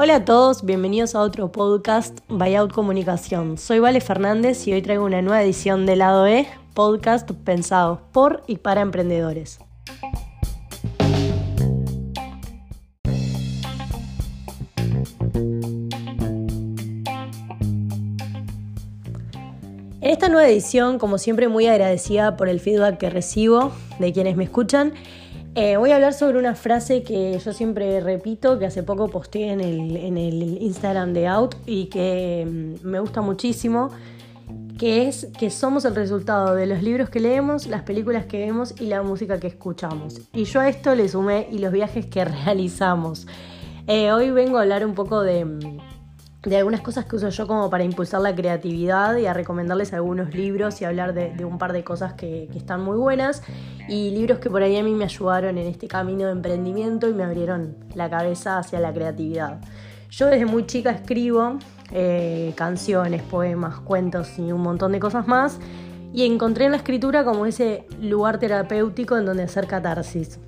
Hola a todos, bienvenidos a otro podcast Buyout Comunicación. Soy Vale Fernández y hoy traigo una nueva edición de Lado E, podcast pensado por y para emprendedores. En esta nueva edición, como siempre, muy agradecida por el feedback que recibo de quienes me escuchan. Eh, voy a hablar sobre una frase que yo siempre repito, que hace poco posteé en el, en el Instagram de Out y que mm, me gusta muchísimo, que es que somos el resultado de los libros que leemos, las películas que vemos y la música que escuchamos. Y yo a esto le sumé y los viajes que realizamos. Eh, hoy vengo a hablar un poco de mm, de algunas cosas que uso yo como para impulsar la creatividad y a recomendarles algunos libros y hablar de, un par de cosas que, están muy buenas y libros que por ahí a mí me ayudaron en este camino de emprendimiento y me abrieron la cabeza hacia la creatividad. Yo desde muy chica escribo eh, canciones, poemas, cuentos y un montón de cosas más y encontré en la escritura como ese lugar terapéutico en donde hacer catarsis.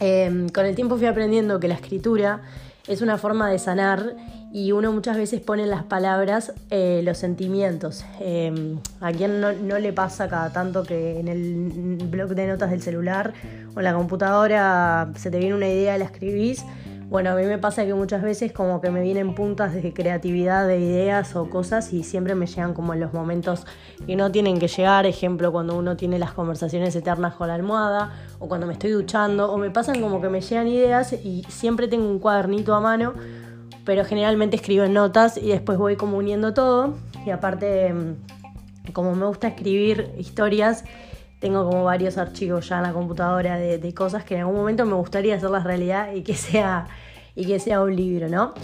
Em, con el tiempo fui aprendiendo que la escritura es una forma de sanar y uno muchas veces pone en las palabras eh, los sentimientos. Em, a quien no, le pasa cada tanto que en el blog de notas del celular o en la computadora se te viene una idea la escribís. Bueno, a mí me pasa que muchas veces como que me vienen puntas de creatividad, de ideas o cosas y siempre me llegan como en los momentos que no tienen que llegar, ejemplo cuando uno tiene las conversaciones eternas con la almohada o cuando me estoy duchando o me pasan como que me llegan ideas y siempre tengo un cuadernito a mano pero generalmente escribo en notas y después voy como uniendo todo. Y aparte, mm, como me gusta escribir historias, tengo como varios archivos ya en la computadora de, cosas que en algún momento me gustaría hacerlas realidad y que sea, y que sea un libro, ¿no?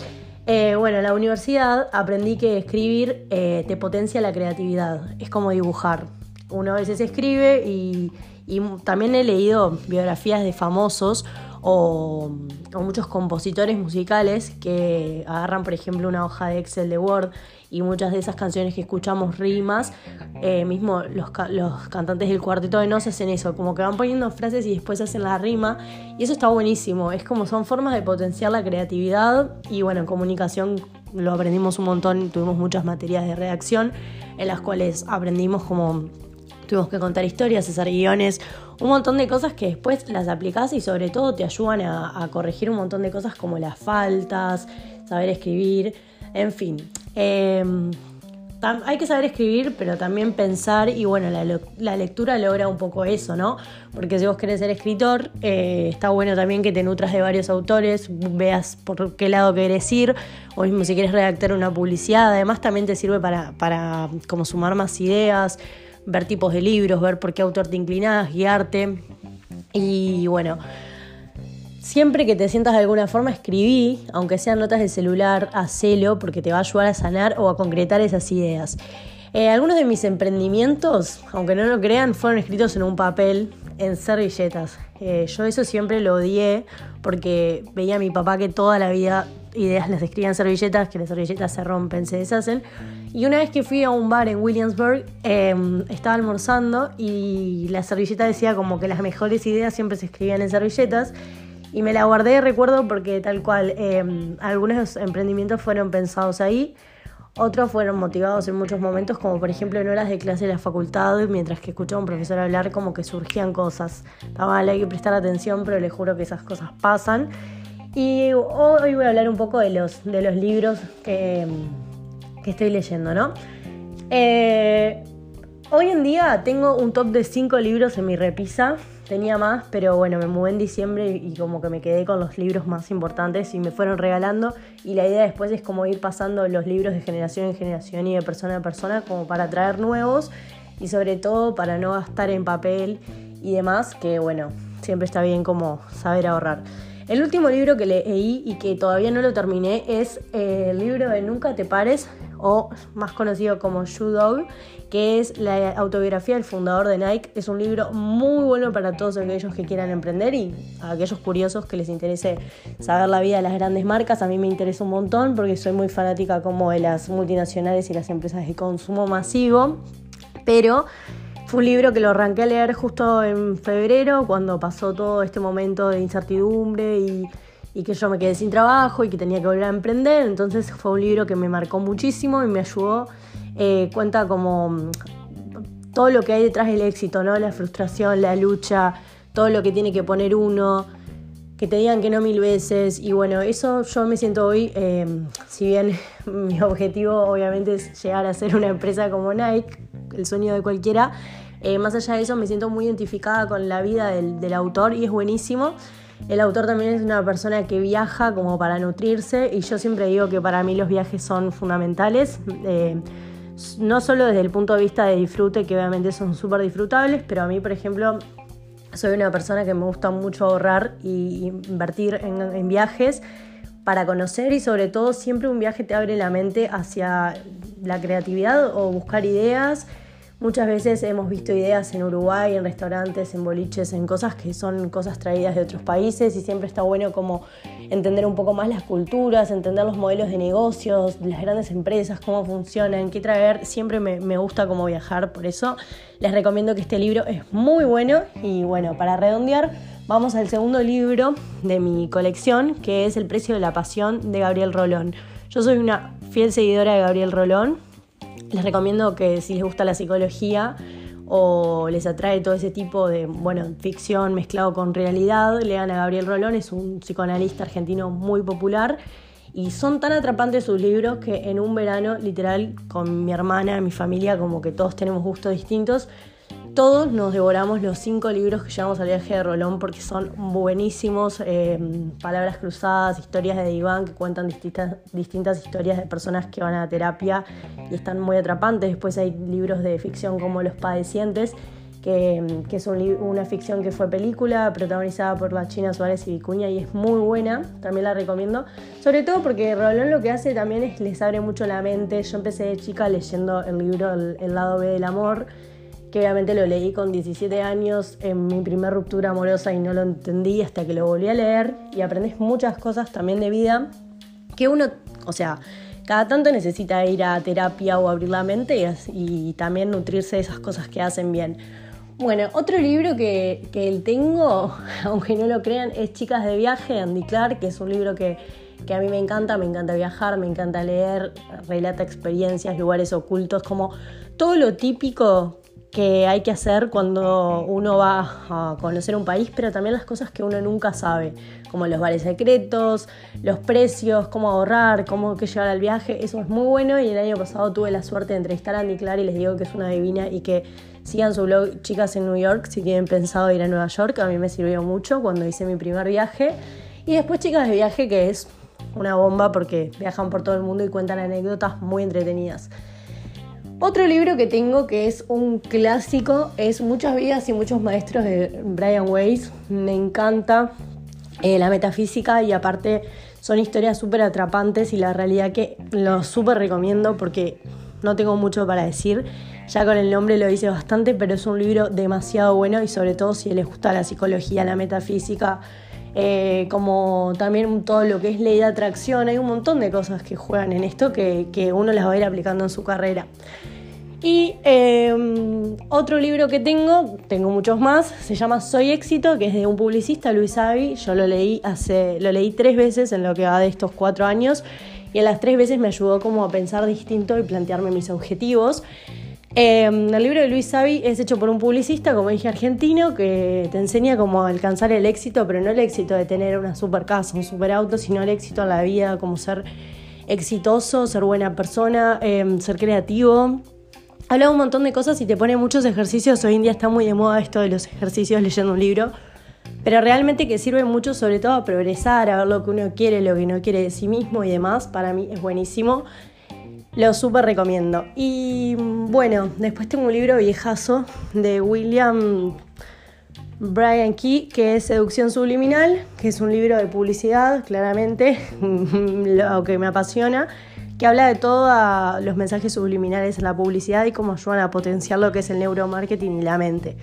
Eh, bueno, en la universidad aprendí que escribir eh, te potencia la creatividad, es como dibujar. Uno a veces escribe y, y también he leído biografías de famosos o, muchos compositores musicales que agarran, por ejemplo, una hoja de Excel de Word y muchas de esas canciones que escuchamos rimas, eh, mismo los, los, cantantes del cuarteto de nos hacen eso, como que van poniendo frases y después hacen la rima y eso está buenísimo, es como son formas de potenciar la creatividad y bueno, en comunicación lo aprendimos un montón, tuvimos muchas materias de redacción en las cuales aprendimos como tuvimos que contar historias, hacer guiones, un montón de cosas que después las aplicás y sobre todo te ayudan a, corregir un montón de cosas como las faltas, saber escribir, en fin. Em, hay que saber escribir, pero también pensar y bueno, la, lectura logra un poco eso, ¿no? Porque si vos querés ser escritor, eh, está bueno también que te nutras de varios autores, veas por qué lado querés ir, o mismo si quieres redactar una publicidad, además también te sirve para, para como sumar más ideas, ver tipos de libros, ver por qué autor te inclinás, guiarte. Y bueno, siempre que te sientas de alguna forma, escribí, aunque sean notas de celular, hacelo porque te va a ayudar a sanar o a concretar esas ideas. Eh, algunos de mis emprendimientos, aunque no lo crean, fueron escritos en un papel, en servilletas. Eh, yo eso siempre lo odié porque veía a mi papá que toda la vida ideas las escribía servilletas, que las servilletas se rompen, se deshacen. Y una vez que fui a un bar en Williamsburg, em, estaba almorzando y la servilleta decía como que las mejores ideas siempre se escribían en servilletas. Y me la guardé, recuerdo, porque tal cual, eh, algunos emprendimientos fueron pensados ahí, otros fueron motivados en muchos momentos, como por ejemplo en horas de clase de la facultad, mientras que escuchaba a un profesor hablar, como que surgían cosas. Está mal, hay que prestar atención, pero les juro que esas cosas pasan. Y hoy voy a hablar un poco de los, de los libros que que estoy leyendo, ¿no? Eh, hoy en día tengo un top de 5 libros en mi repisa. Tenía más, pero bueno, me mudé en diciembre y como que me quedé con los libros más importantes y me fueron regalando. Y la idea después es como ir pasando los libros de generación en generación y de persona a persona como para traer nuevos y sobre todo para no gastar en papel y demás, que bueno, siempre está bien como saber ahorrar. El último libro que leí y que todavía no lo terminé es eh, el libro de Nunca te pares o más conocido como Shoe Dog, que es la autobiografía del fundador de Nike. Es un libro muy bueno para todos aquellos que quieran emprender y a aquellos curiosos que les interese saber la vida de las grandes marcas. A mí me interesa un montón porque soy muy fanática como de las multinacionales y las empresas de consumo masivo, pero fue un libro que lo arranqué a leer justo en febrero, cuando pasó todo este momento de incertidumbre y y que yo me quedé sin trabajo y que tenía que volver a emprender. Entonces fue un libro que me marcó muchísimo y me ayudó. Eh, cuenta como mm, todo lo que hay detrás del éxito, ¿no? La frustración, la lucha, todo lo que tiene que poner uno, que te digan que no mil veces. Y bueno, eso yo me siento hoy, eh, si bien mi objetivo obviamente es llegar a ser una empresa como Nike, el sueño de cualquiera, eh, más allá de eso me siento muy identificada con la vida del, del autor y es buenísimo. El autor también es una persona que viaja como para nutrirse y yo siempre digo que para mí los viajes son fundamentales. Eh, no solo desde el punto de vista de disfrute, que obviamente son súper disfrutables, pero a mí, por ejemplo, soy una persona que me gusta mucho ahorrar y invertir en, viajes para conocer y sobre todo siempre un viaje te abre la mente hacia la creatividad o buscar ideas Muchas veces hemos visto ideas en Uruguay, en restaurantes, en boliches, en cosas que son cosas traídas de otros países y siempre está bueno como entender un poco más las culturas, entender los modelos de negocios, las grandes empresas, cómo funcionan, qué traer. Siempre me, me gusta como viajar, por eso les recomiendo que este libro es muy bueno y bueno, para redondear, vamos al segundo libro de mi colección, que es El precio de la pasión de Gabriel Rolón. Yo soy una fiel seguidora de Gabriel Rolón, les recomiendo que si les gusta la psicología o les atrae todo ese tipo de bueno, ficción mezclado con realidad, lean a Gabriel Rolón, es un psicoanalista argentino muy popular y son tan atrapantes sus libros que en un verano, literal, con mi hermana, mi familia, como que todos tenemos gustos distintos, todos nos devoramos los cinco libros que llevamos al viaje de Rolón porque son buenísimos. Em, palabras cruzadas, historias de diván que cuentan distintas, distintas historias de personas que van a terapia y están muy atrapantes. Después hay libros de ficción como Los Padecientes, que, que es una ficción que fue película protagonizada por la China Suárez y Vicuña y es muy buena, también la recomiendo. Sobre todo porque Rolón lo que hace también es les abre mucho la mente. Yo empecé de chica leyendo el libro el lado B del amor que obviamente lo leí con 17 años en mi primera ruptura amorosa y no lo entendí hasta que lo volví a leer y aprendes muchas cosas también de vida que uno, o sea, cada tanto necesita ir a terapia o abrir la mente y, también nutrirse de esas cosas que hacen bien. Bueno, otro libro que, que tengo, aunque no lo crean, es Chicas de Viaje Andy Clark, que es un libro que, que a mí me encanta, me encanta viajar, me encanta leer, relata experiencias, lugares ocultos, como todo lo típico que hay que hacer cuando uno va a conocer un país, pero también las cosas que uno nunca sabe, como los bares secretos, los precios, cómo ahorrar, cómo llevar al viaje, eso es muy bueno. Y el año pasado tuve la suerte de entrevistar a Andy Clark y les digo que es una divina y que sigan su blog Chicas en New York si tienen pensado ir a Nueva York, a mí me sirvió mucho cuando hice mi primer viaje. Y después Chicas de Viaje que es una bomba porque viajan por todo el mundo y cuentan anécdotas muy entretenidas. Otro libro que tengo que es un clásico es Muchas vidas y muchos maestros de Brian Weiss. Me encanta eh, la metafísica y aparte son historias súper atrapantes y la realidad que lo súper recomiendo porque no tengo mucho para decir. Ya con el nombre lo hice bastante, pero es un libro demasiado bueno y sobre todo si les gusta la psicología, la metafísica, eh, como también todo lo que es ley de atracción. Hay un montón de cosas que juegan en esto que, que uno las va a ir aplicando en su carrera. Y em, otro libro que tengo, tengo muchos más, se llama Soy éxito, que es de un publicista, Luis Avi. Yo lo leí hace, lo leí tres veces en lo que va de estos cuatro años y a las tres veces me ayudó como a pensar distinto y plantearme mis objetivos. Em, el libro de Luis Savi es hecho por un publicista, como dije, argentino, que te enseña cómo alcanzar el éxito, pero no el éxito de tener una super casa, un super auto, sino el éxito en la vida, como ser exitoso, ser buena persona, em, ser creativo, habla un montón de cosas y te pone muchos ejercicios. Hoy en día está muy de moda esto de los ejercicios leyendo un libro, pero realmente que sirve mucho sobre todo a progresar, a ver lo que uno quiere, lo que no quiere de sí mismo y demás. Para mí es buenísimo. Lo súper recomiendo. Y bueno, después tengo un libro viejazo de William Brian Key, que es Seducción Subliminal, que es un libro de publicidad, claramente, lo que me apasiona que habla de todos los mensajes subliminales en la publicidad y cómo ayudan a potenciar lo que es el neuromarketing y la mente.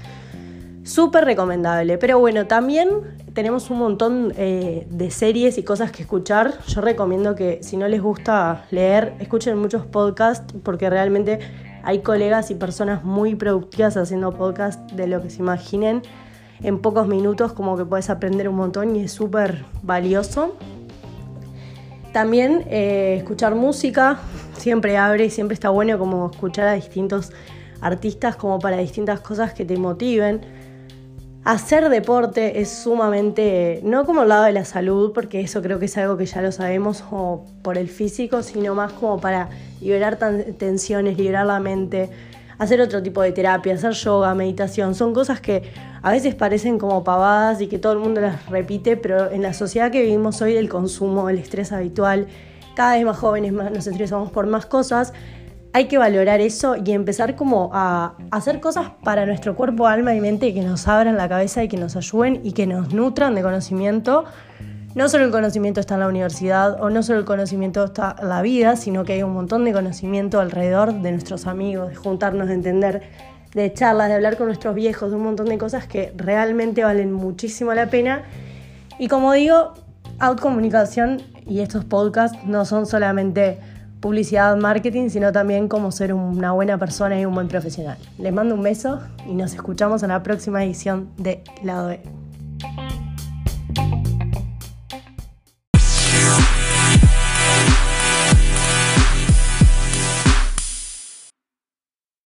Súper recomendable. Pero bueno, también tenemos un montón eh, de series y cosas que escuchar. Yo recomiendo que si no les gusta leer, escuchen muchos podcasts porque realmente hay colegas y personas muy productivas haciendo podcasts de lo que se imaginen. en pocos minutos como que puedes aprender un montón y es súper valioso. También eh, escuchar música siempre abre y siempre está bueno como escuchar a distintos artistas como para distintas cosas que te motiven. Hacer deporte es sumamente, no como el lado de la salud, porque eso creo que es algo que ya lo sabemos o por el físico, sino más como para liberar tensiones, liberar la mente, hacer otro tipo de terapia, hacer yoga, meditación. Son cosas que a veces parecen como pavadas y que todo el mundo las repite, pero en la sociedad que vivimos hoy del consumo, el estrés habitual, cada vez más jóvenes nos estresamos por más cosas, hay que valorar eso y empezar como a hacer cosas para nuestro cuerpo, alma y mente que nos abran la cabeza y que nos ayuden y que nos nutran de conocimiento. No solo el conocimiento está en la universidad o no solo el conocimiento está en la vida, sino que hay un montón de conocimiento alrededor de nuestros amigos, de juntarnos, de entender, de charlas, de hablar con nuestros viejos, de un montón de cosas que realmente valen muchísimo la pena. Y como digo, Outcomunicación y estos podcasts no son solamente publicidad, marketing, sino también como ser una buena persona y un buen profesional. Les mando un beso y nos escuchamos en la próxima edición de Lado E.